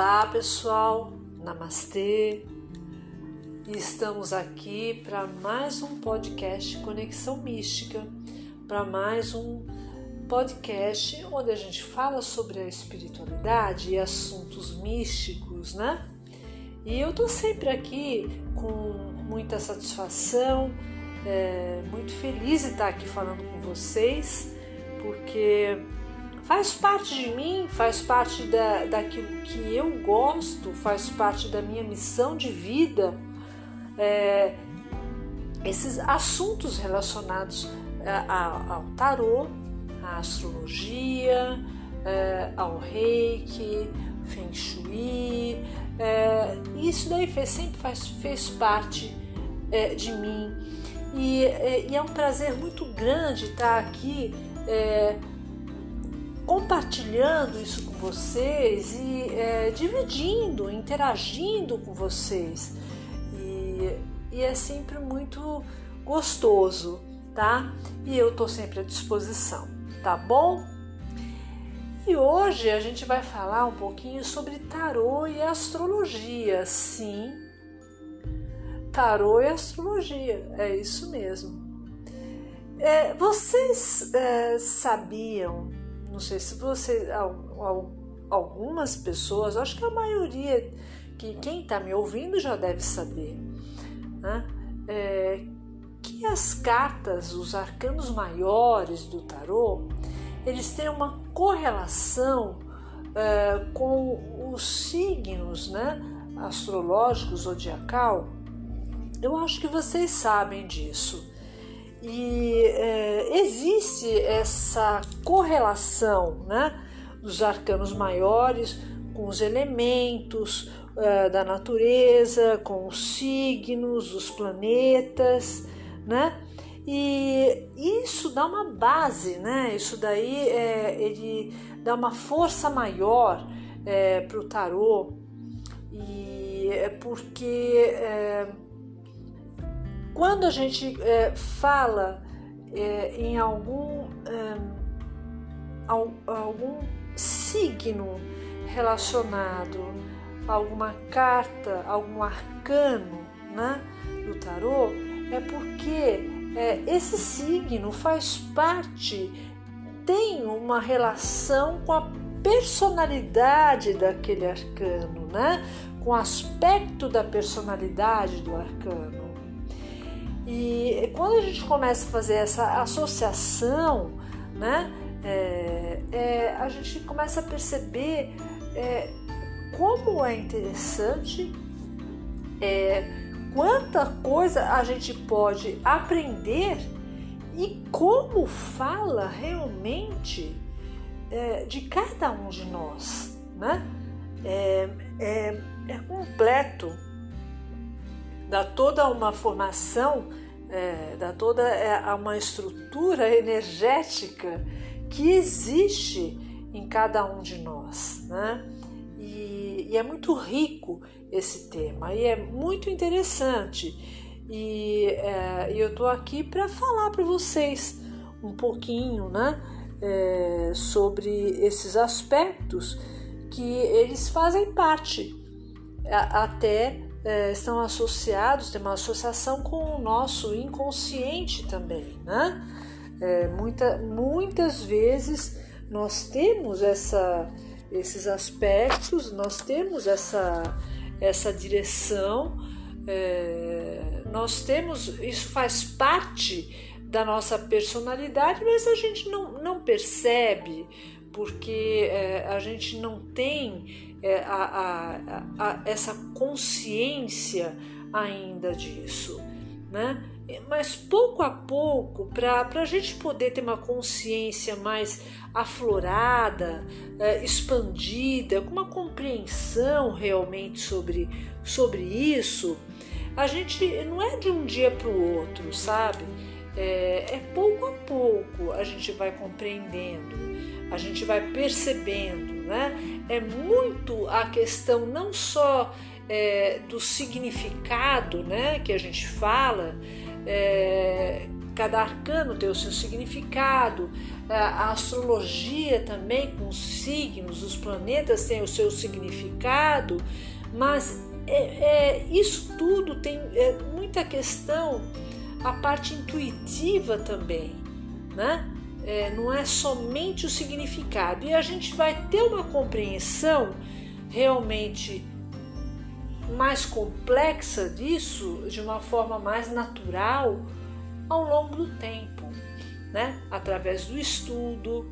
Olá pessoal, Namastê! Estamos aqui para mais um podcast Conexão Mística, para mais um podcast onde a gente fala sobre a espiritualidade e assuntos místicos, né? E eu tô sempre aqui com muita satisfação, é, muito feliz de estar aqui falando com vocês, porque faz parte de mim, faz parte da, daquilo que eu gosto, faz parte da minha missão de vida, é, esses assuntos relacionados é, ao tarô, à astrologia, é, ao reiki, feng shui, é, isso daí fez, sempre faz, fez parte é, de mim. E, é, e, é um prazer muito grande estar aqui compartilhando isso com vocês e é, dividindo, interagindo com vocês. E, e, é sempre muito gostoso, tá? E eu tô sempre à disposição, tá bom? E hoje a gente vai falar um pouquinho sobre tarô e astrologia, sim. Tarô e astrologia, é isso mesmo. É, vocês é, sabiam não sei se você, algumas pessoas, acho que a maioria, que quem está me ouvindo já deve saber, né? É, que as cartas, os arcanos maiores do tarô, eles têm uma correlação é, com os signos, né? Astrológicos, zodiacal. Eu acho que vocês sabem disso. E é, existe essa correlação né, dos arcanos maiores com os elementos é, da natureza, com os signos, os planetas, né? E isso dá uma base, né? Isso daí é, ele dá uma força maior é, para o tarô e é porque é, quando a gente é, fala é, em algum, é, algum signo relacionado a alguma carta, algum arcano né, do tarô, é porque é, esse signo faz parte, tem uma relação com a personalidade daquele arcano, né? com o aspecto da personalidade do arcano. E quando a gente começa a fazer essa associação, né, é, é, a gente começa a perceber é, como é interessante, é, quanta coisa a gente pode aprender e como fala realmente é, de cada um de nós, né? É, é, é completo dá toda uma formação, é, dá toda é, uma estrutura energética que existe em cada um de nós, né? E, e é muito rico esse tema e é muito interessante. E é, eu estou aqui para falar para vocês um pouquinho, né, é, sobre esses aspectos que eles fazem parte até é, estão associados, tem uma associação com o nosso inconsciente também, né? É, muita, muitas vezes nós temos essa, esses aspectos, nós temos essa, essa direção, é, nós temos, isso faz parte da nossa personalidade, mas a gente não, não percebe porque é, a gente não tem é, a, a, a, essa consciência ainda disso, né? Mas pouco a pouco, para a gente poder ter uma consciência mais aflorada, é, expandida, com uma compreensão realmente sobre, sobre isso, a gente não é de um dia para o outro, sabe? É, é pouco a pouco a gente vai compreendendo, a gente vai percebendo né? É muito a questão não só é, do significado, né, que a gente fala, é, cada arcano tem o seu significado, a astrologia também, com os signos, os planetas têm o seu significado, mas é, é, isso tudo tem é, muita questão, a parte intuitiva também, né? É, não é somente o significado, e a gente vai ter uma compreensão realmente mais complexa disso, de uma forma mais natural, ao longo do tempo, né? através do estudo,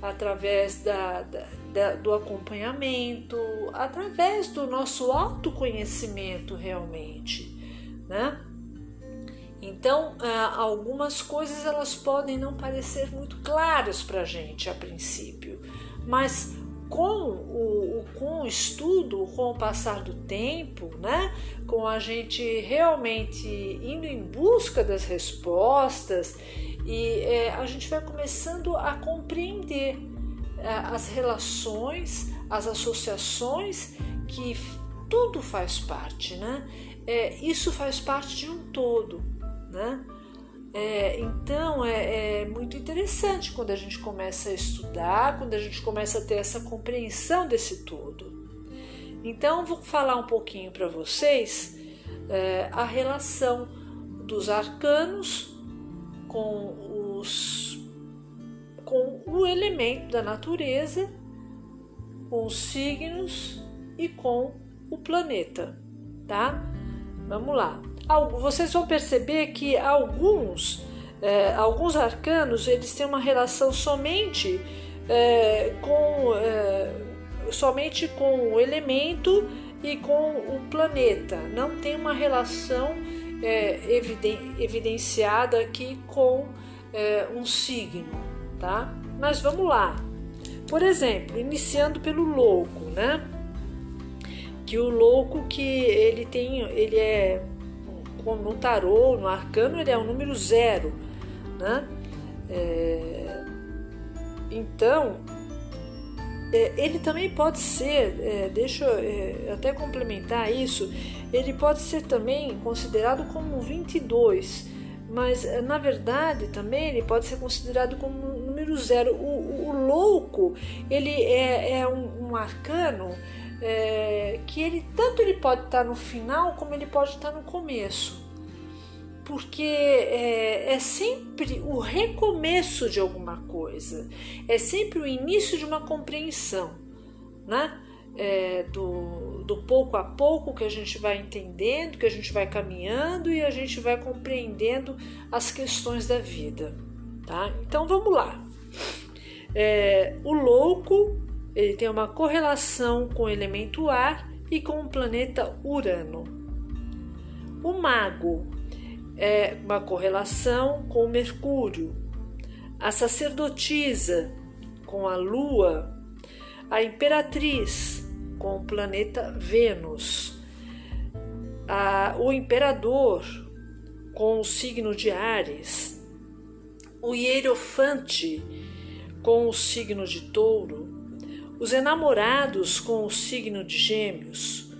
através da, da, da, do acompanhamento, através do nosso autoconhecimento realmente. Né? Então, ah, algumas coisas elas podem não parecer muito claras para a gente a princípio, mas com o, com o estudo, com o passar do tempo, né? com a gente realmente indo em busca das respostas e é, a gente vai começando a compreender é, as relações, as associações que tudo faz parte, né? É, isso faz parte de um todo, né? É, então é, é, muito interessante quando a gente começa a estudar, quando a gente começa a ter essa compreensão desse todo. Então vou falar um pouquinho para vocês é, a relação dos arcanos com os com o elemento da natureza, com os signos e com o planeta, tá? Vamos lá vocês vão perceber que alguns, é, alguns arcanos eles têm uma relação somente é, com é, somente com o elemento e com o planeta. Não tem uma relação é, eviden evidenciada aqui com é, um signo, tá? Mas vamos lá. Por exemplo, iniciando pelo louco, né? Que o louco que ele tem, ele é no tarô, no arcano, ele é o número zero, né? É, então, é, ele também pode ser, é, deixa eu é, até complementar isso, ele pode ser também considerado como 22, mas é, na verdade também ele pode ser considerado como número zero. O, o, o louco, ele é, é um, um arcano é, que ele tanto ele pode estar no final como ele pode estar no começo porque é, é, sempre o recomeço de alguma coisa, é sempre o início de uma compreensão, né? É, do, do pouco a pouco que a gente vai entendendo, que a gente vai caminhando e a gente vai compreendendo as questões da vida, tá? Então vamos lá. É, o louco ele tem uma correlação com o elemento ar e com o planeta Urano. O mago é uma correlação com Mercúrio, a sacerdotisa com a Lua, a imperatriz com o planeta Vênus, a, o imperador com o signo de Ares, o hierofante com o signo de Touro, os enamorados com o signo de Gêmeos,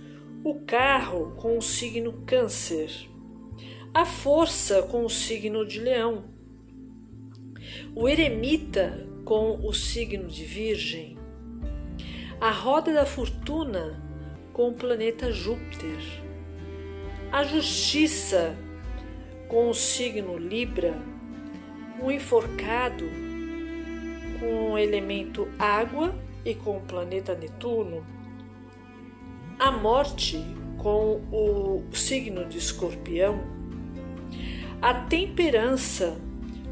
o carro com o signo Câncer a força com o signo de Leão, o eremita com o signo de Virgem, a roda da fortuna com o planeta Júpiter, a justiça com o signo Libra, o enforcado com o elemento água e com o planeta Netuno, a morte com o signo de Escorpião a temperança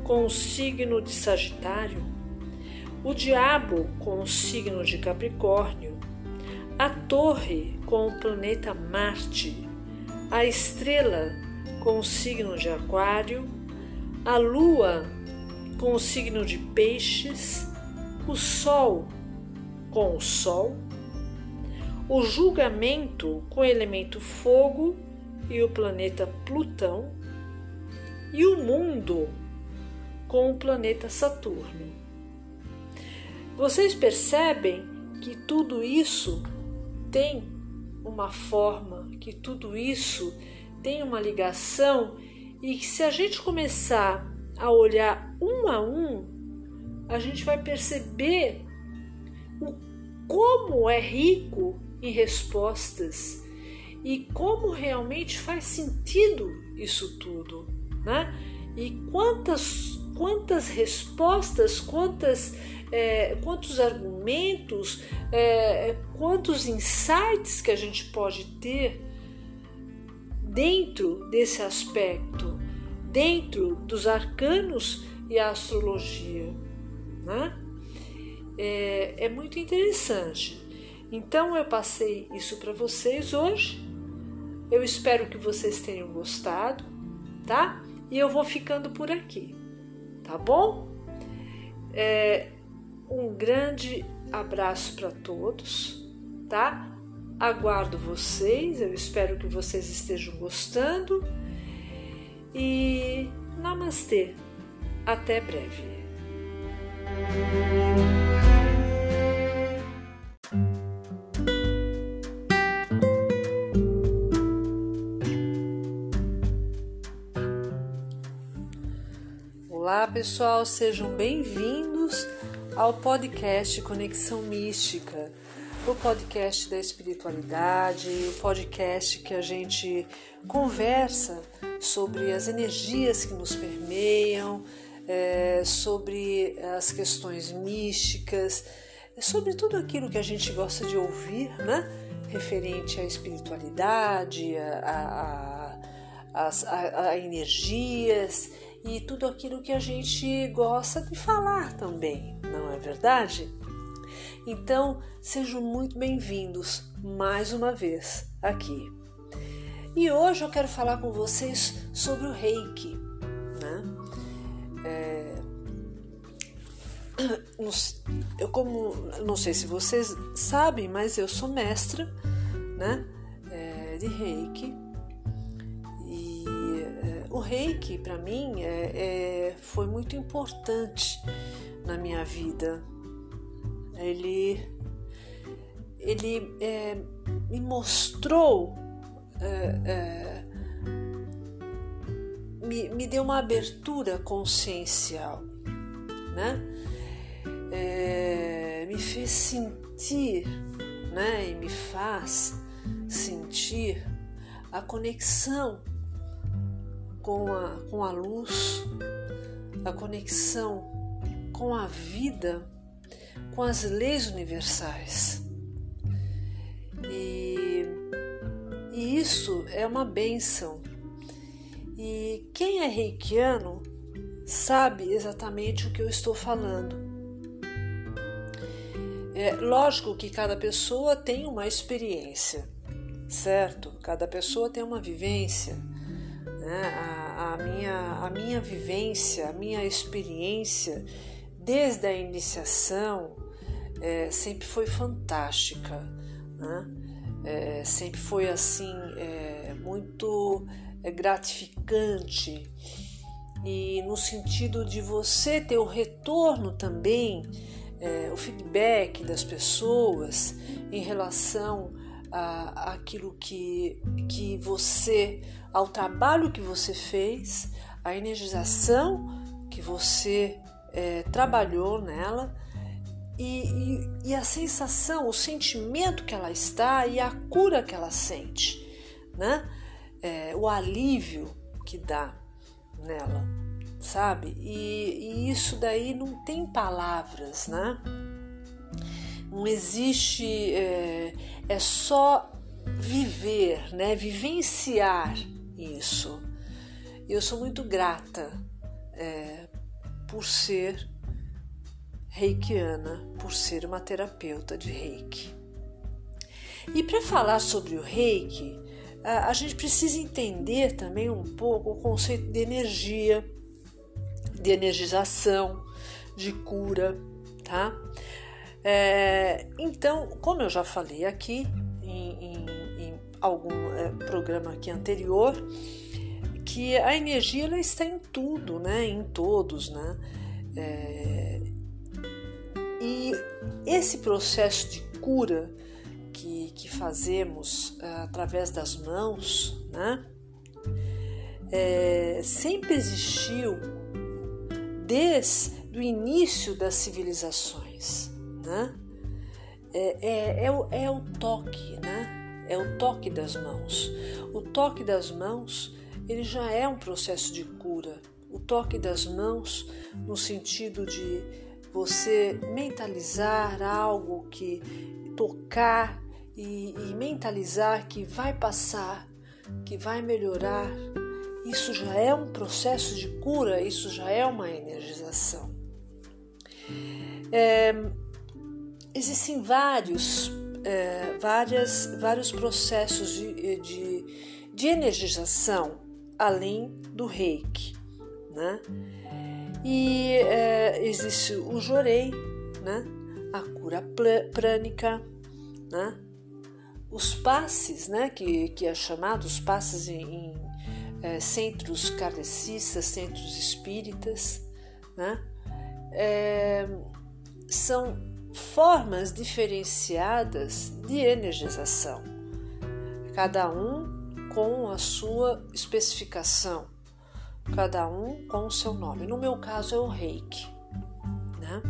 com o signo de Sagitário, o diabo com o signo de Capricórnio, a torre com o planeta Marte, a estrela com o signo de Aquário, a lua com o signo de Peixes, o sol com o Sol, o julgamento com o elemento fogo e o planeta Plutão e o mundo com o planeta Saturno. Vocês percebem que tudo isso tem uma forma, que tudo isso tem uma ligação e que se a gente começar a olhar um a um, a gente vai perceber o como é rico em respostas e como realmente faz sentido isso tudo, né? E quantas quantas respostas, quantas é, quantos argumentos, é, quantos insights que a gente pode ter dentro desse aspecto, dentro dos arcanos e a astrologia, né? É, é muito interessante. Então eu passei isso para vocês hoje. Eu espero que vocês tenham gostado, tá? E eu vou ficando por aqui, tá bom? É, um grande abraço para todos, tá? Aguardo vocês, eu espero que vocês estejam gostando e namastê. Até breve. Pessoal, sejam bem-vindos ao podcast Conexão Mística, o podcast da espiritualidade, o podcast que a gente conversa sobre as energias que nos permeiam, é, sobre as questões místicas, sobre tudo aquilo que a gente gosta de ouvir, né? Referente à espiritualidade, a, a, a, a energias e tudo aquilo que a gente gosta de falar também, não é verdade? Então, sejam muito bem-vindos mais uma vez aqui. E hoje eu quero falar com vocês sobre o reiki. Né? É, eu como não sei se vocês sabem, mas eu sou mestra, né, é, de Reiki o Reiki para mim é, é, foi muito importante na minha vida. Ele ele é, me mostrou é, é, me, me deu uma abertura consciencial, né? É, me fez sentir, né? E me faz sentir a conexão com a, com a luz, a conexão com a vida, com as leis universais. E, e isso é uma benção e quem é reikiano sabe exatamente o que eu estou falando. É lógico que cada pessoa tem uma experiência, certo? Cada pessoa tem uma vivência. Né? A, a, minha, a minha vivência, a minha experiência, desde a iniciação, é, sempre foi fantástica. Né? É, sempre foi assim, é, muito é gratificante e no sentido de você ter o retorno também, é, o feedback das pessoas em relação a, aquilo que, que você, ao trabalho que você fez, a energização que você é, trabalhou nela e, e, e, a sensação, o sentimento que ela está e a cura que ela sente, né? é, o alívio que dá nela, sabe? E, e isso daí não tem palavras, né? Não existe, é, é só viver, né? Vivenciar isso. Eu sou muito grata é, por ser reikiana, por ser uma terapeuta de reiki. E para falar sobre o reiki, a gente precisa entender também um pouco o conceito de energia, de energização, de cura, tá? É, então, como eu já falei aqui em, em, em algum é, programa aqui anterior, que a energia ela está em tudo, né? Em todos, né? É, e esse processo de cura que, que fazemos uh, através das mãos, né? É, sempre existiu desde o início das civilizações, né? É, é, é, o, é o toque, né? É o toque das mãos. O toque das mãos ele já é um processo de cura. O toque das mãos, no sentido de você mentalizar algo que tocar e, e mentalizar que vai passar, que vai melhorar, isso já é um processo de cura, isso já é uma energização. É, existem vários, é, várias, vários processos de, de, de energização além do reiki, né? E é, existe o jorei, né? A cura prânica, né? Os passes, né? Que, que é chamado os passes em, em é, centros kardecistas, centros espíritas, né? É, são formas diferenciadas de energização, cada um com a sua especificação, cada um com o seu nome. No meu caso é o reiki. Né?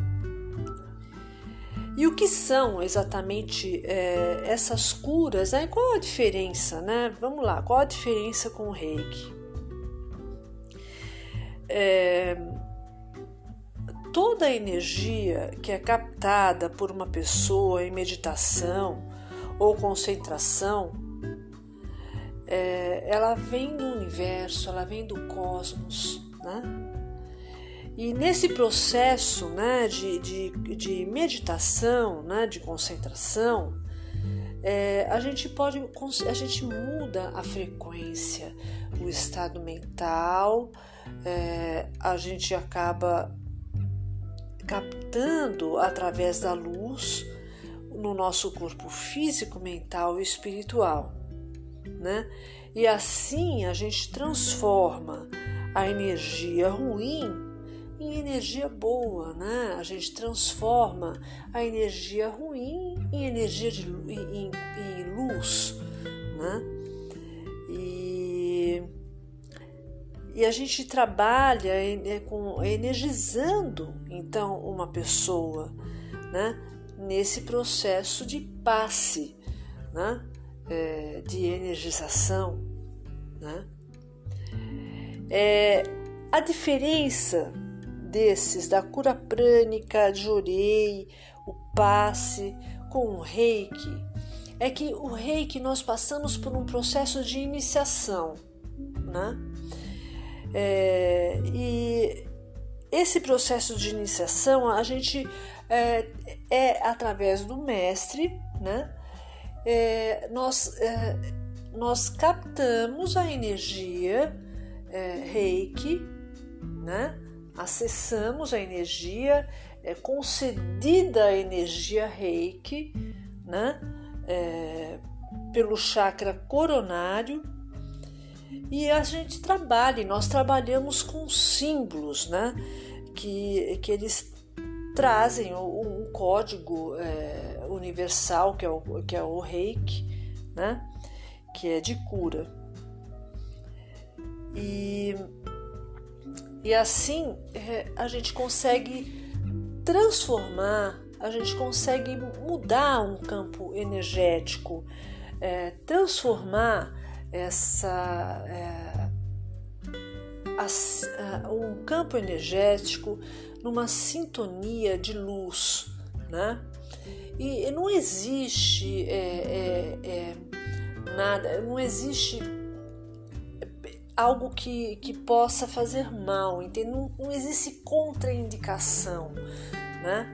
E o que são exatamente é, essas curas? Né? Qual a diferença? Né? Vamos lá, qual a diferença com o reiki? É, toda a energia que é captada por uma pessoa em meditação ou concentração é, ela vem do universo, ela vem do cosmos, né? E nesse processo né, de, de, de meditação, né, de concentração, é, a gente pode, a gente muda a frequência, o estado mental, é, a gente acaba captando através da luz no nosso corpo físico, mental e espiritual né? E assim a gente transforma a energia ruim em energia boa, né? A gente transforma a energia ruim em energia de em, em luz, né? E a gente trabalha com energizando então uma pessoa, né? Nesse processo de passe, né? é, de energização. Né? É, a diferença desses, da cura prânica, de Jorei, o passe com o reiki, é que o reiki nós passamos por um processo de iniciação. Né? É, e esse processo de iniciação a gente é, é através do mestre, né? é, nós, é, nós captamos a energia é, reiki, né? acessamos a energia, é, concedida a energia reiki né? É, pelo chakra coronário e a gente trabalha, nós trabalhamos com símbolos, né? Que, que eles trazem um, código é, universal, que é, o, que é o reiki, né? que é de cura. E, e assim é, a gente consegue transformar, a gente consegue mudar um campo energético, é, transformar essa. É, um campo energético numa sintonia de luz, né? E não existe é, é, é, nada, não existe algo que, que possa fazer mal? Não, não existe contraindicação, né?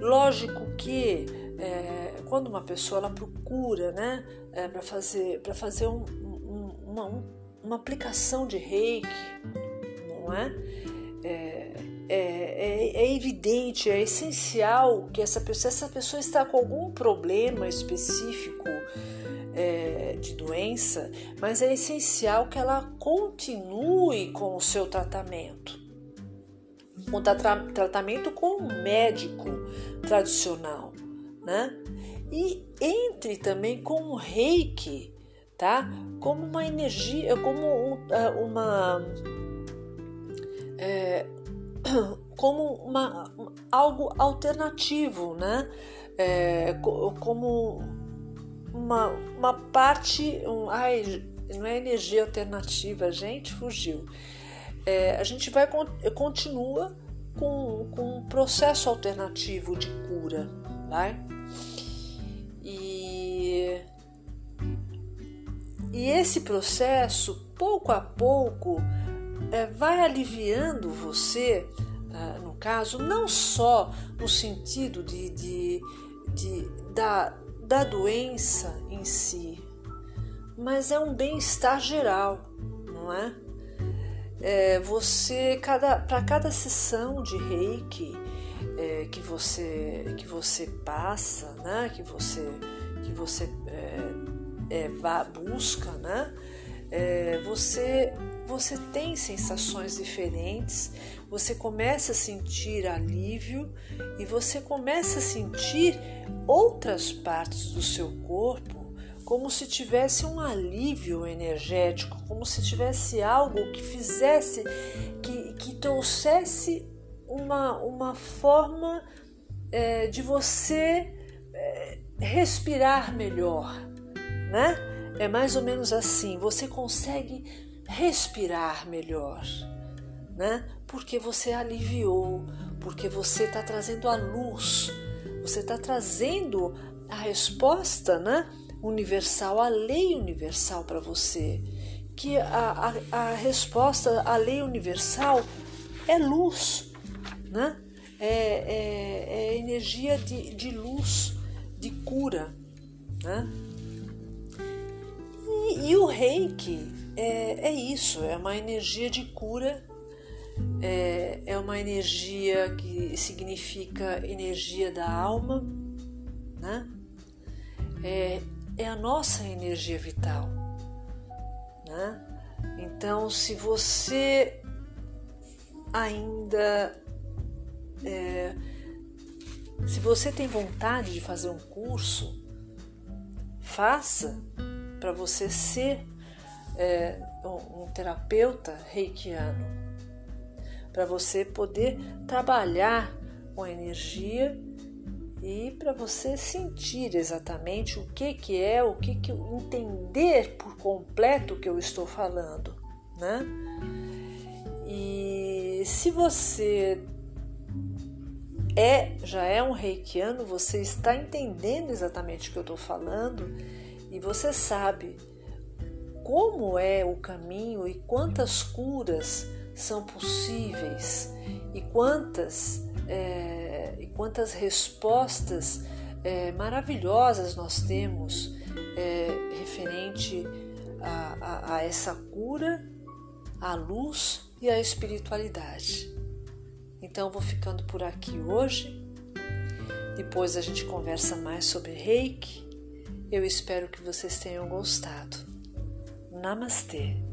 Lógico que é, quando uma pessoa ela procura, né, é, para fazer para fazer um, uma, uma aplicação de reiki, não é? é é, é, é, evidente, é essencial que essa pessoa, essa pessoa está com algum problema específico é, de doença, mas é essencial que ela continue com o seu tratamento. Um tra tratamento com um médico tradicional, né? E entre também com o reiki, tá? Como uma energia, como um, é, uma. É, como uma, algo alternativo, né? É, como uma, uma parte, um, ai, não é energia alternativa, gente, fugiu. É, a gente vai continua com, com um processo alternativo de cura, vai? E esse processo, pouco a pouco, é, vai aliviando você, ah, no caso, não só no sentido de, de, de da, da doença em si, mas é um bem-estar geral, não é? é você cada para cada sessão de reiki é, que você que você passa, né? Que você que você é, é, vá, busca, né? É, você você tem sensações diferentes, você começa a sentir alívio e você começa a sentir outras partes do seu corpo como se tivesse um alívio energético, como se tivesse algo que fizesse, que, que trouxesse uma, uma forma é, de você é, respirar melhor, né? É mais ou menos assim, você consegue respirar melhor, né? Porque você aliviou, porque você está trazendo a luz, você está trazendo a resposta, né? universal, a lei universal para você. Que a, a, a, resposta à lei universal é luz, né? é, é, é energia de, de luz, de cura. Né? E, o reiki é, é isso, é uma energia de cura é, é uma energia que significa energia da alma, né? É, é a nossa energia vital. Né? Então, se você ainda. É, se você tem vontade de fazer um curso, faça para você ser é, um, terapeuta reikiano, para você poder trabalhar com a energia e para você sentir exatamente o que que é, o que que entender por completo o que eu estou falando, né? E se você é já é um reikiano, você está entendendo exatamente o que eu estou falando e você sabe como é o caminho e quantas curas são possíveis e quantas é, e quantas respostas é, maravilhosas nós temos é, referente a, a, a essa cura, à luz e à espiritualidade. Então, vou ficando por aqui hoje. Depois a gente conversa mais sobre reiki. Eu espero que vocês tenham gostado. Namastê!